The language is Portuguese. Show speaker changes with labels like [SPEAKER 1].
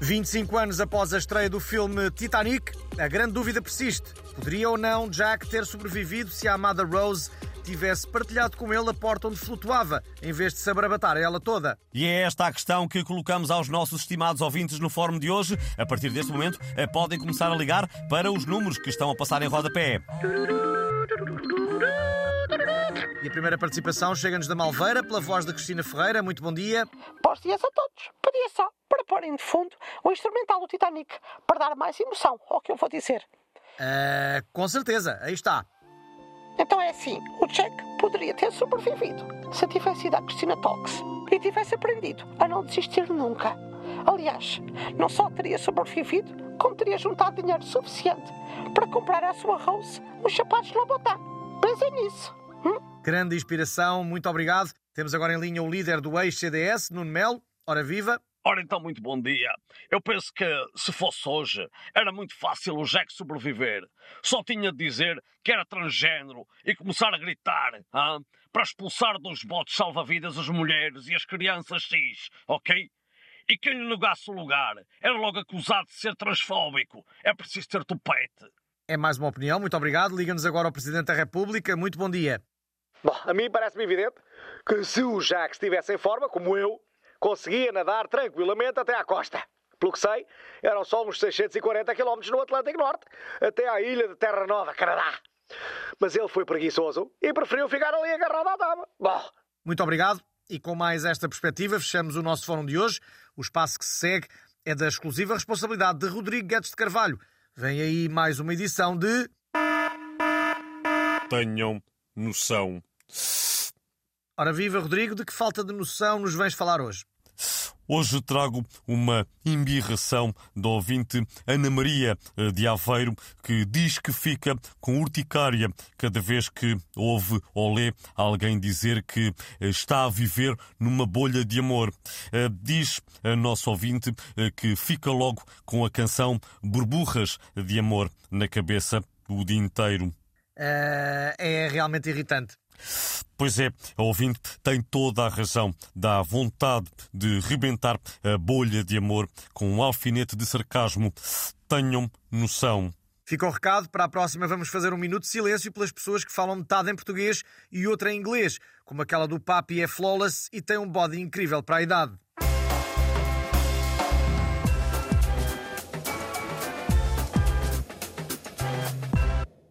[SPEAKER 1] 25 anos após a estreia do filme Titanic, a grande dúvida persiste. Poderia ou não Jack ter sobrevivido se a amada Rose tivesse partilhado com ele a porta onde flutuava, em vez de se abrabatar ela toda?
[SPEAKER 2] E é esta a questão que colocamos aos nossos estimados ouvintes no fórum de hoje. A partir deste momento, eh, podem começar a ligar para os números que estão a passar em rodapé.
[SPEAKER 1] E a primeira participação chega-nos da Malveira, pela voz de Cristina Ferreira. Muito bom dia.
[SPEAKER 3] Bons dias a todos. Pedia só para porem de fundo o instrumental do Titanic, para dar mais emoção ao que eu vou dizer.
[SPEAKER 1] Uh, com certeza, aí está.
[SPEAKER 3] Então é assim, o Jack poderia ter sobrevivido se tivesse ido à Cristina Talks e tivesse aprendido a não desistir nunca. Aliás, não só teria sobrevivido, como teria juntado dinheiro suficiente para comprar à sua Rose os sapatos de Lobotan. Pensem nisso.
[SPEAKER 1] Grande inspiração, muito obrigado. Temos agora em linha o líder do ex-CDS, Nuno Melo. Ora viva!
[SPEAKER 4] Ora então, muito bom dia. Eu penso que, se fosse hoje, era muito fácil o Jack sobreviver. Só tinha de dizer que era transgênero e começar a gritar hein, para expulsar dos botes salva-vidas as mulheres e as crianças cis, ok? E quem lhe negasse o lugar era logo acusado de ser transfóbico. É preciso ter tupete.
[SPEAKER 1] É mais uma opinião, muito obrigado. Liga-nos agora ao Presidente da República. Muito bom dia.
[SPEAKER 5] Bom, a mim parece-me evidente que se o Jack estivesse em forma, como eu, conseguia nadar tranquilamente até à costa. Pelo que sei, eram só uns 640 km no Atlântico Norte, até à ilha de Terra Nova, Canadá. Mas ele foi preguiçoso e preferiu ficar ali agarrado à dama. Bom.
[SPEAKER 1] Muito obrigado. E com mais esta perspectiva, fechamos o nosso fórum de hoje. O espaço que se segue é da exclusiva responsabilidade de Rodrigo Guedes de Carvalho. Vem aí mais uma edição de.
[SPEAKER 2] Tenham noção.
[SPEAKER 1] Ora viva, Rodrigo, de que falta de noção nos vens falar hoje?
[SPEAKER 2] Hoje trago uma embirração da ouvinte Ana Maria eh, de Aveiro, que diz que fica com urticária cada vez que ouve ou lê alguém dizer que eh, está a viver numa bolha de amor. Eh, diz a nossa ouvinte que fica logo com a canção Burburras de Amor na cabeça o dia inteiro.
[SPEAKER 1] Uh, é realmente irritante.
[SPEAKER 2] Pois é, a ouvinte tem toda a razão. Dá vontade de rebentar a bolha de amor com um alfinete de sarcasmo. Tenham noção.
[SPEAKER 1] Fica o recado. Para a próxima, vamos fazer um minuto de silêncio pelas pessoas que falam metade em português e outra em inglês, como aquela do Papi é flawless e tem um body incrível para a idade.